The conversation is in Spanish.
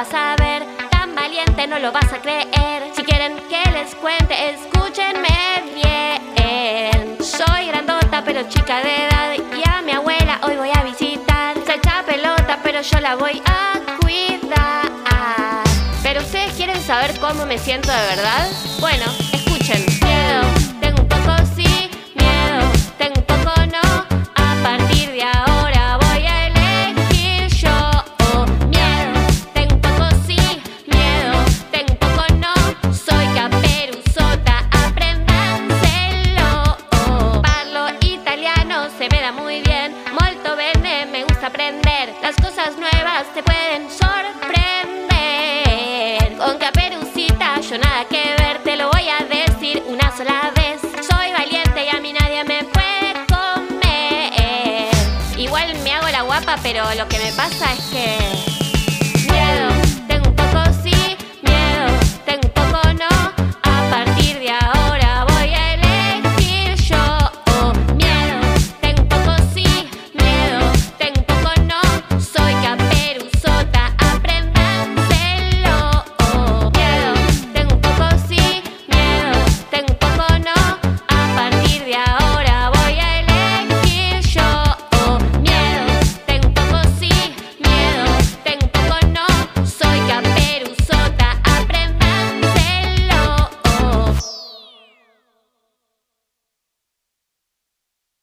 vas a ver, tan valiente no lo vas a creer. Si quieren que les cuente, escúchenme bien. Soy grandota pero chica de edad y a mi abuela hoy voy a visitar. Se echa pelota pero yo la voy a cuidar. Pero ustedes quieren saber cómo me siento de verdad? Bueno, bien. Molto bene, me gusta aprender. Las cosas nuevas te pueden sorprender. Con caperucita, yo nada que ver, te lo voy a decir una sola vez. Soy valiente y a mí nadie me puede comer. Igual me hago la guapa, pero lo que me pasa es que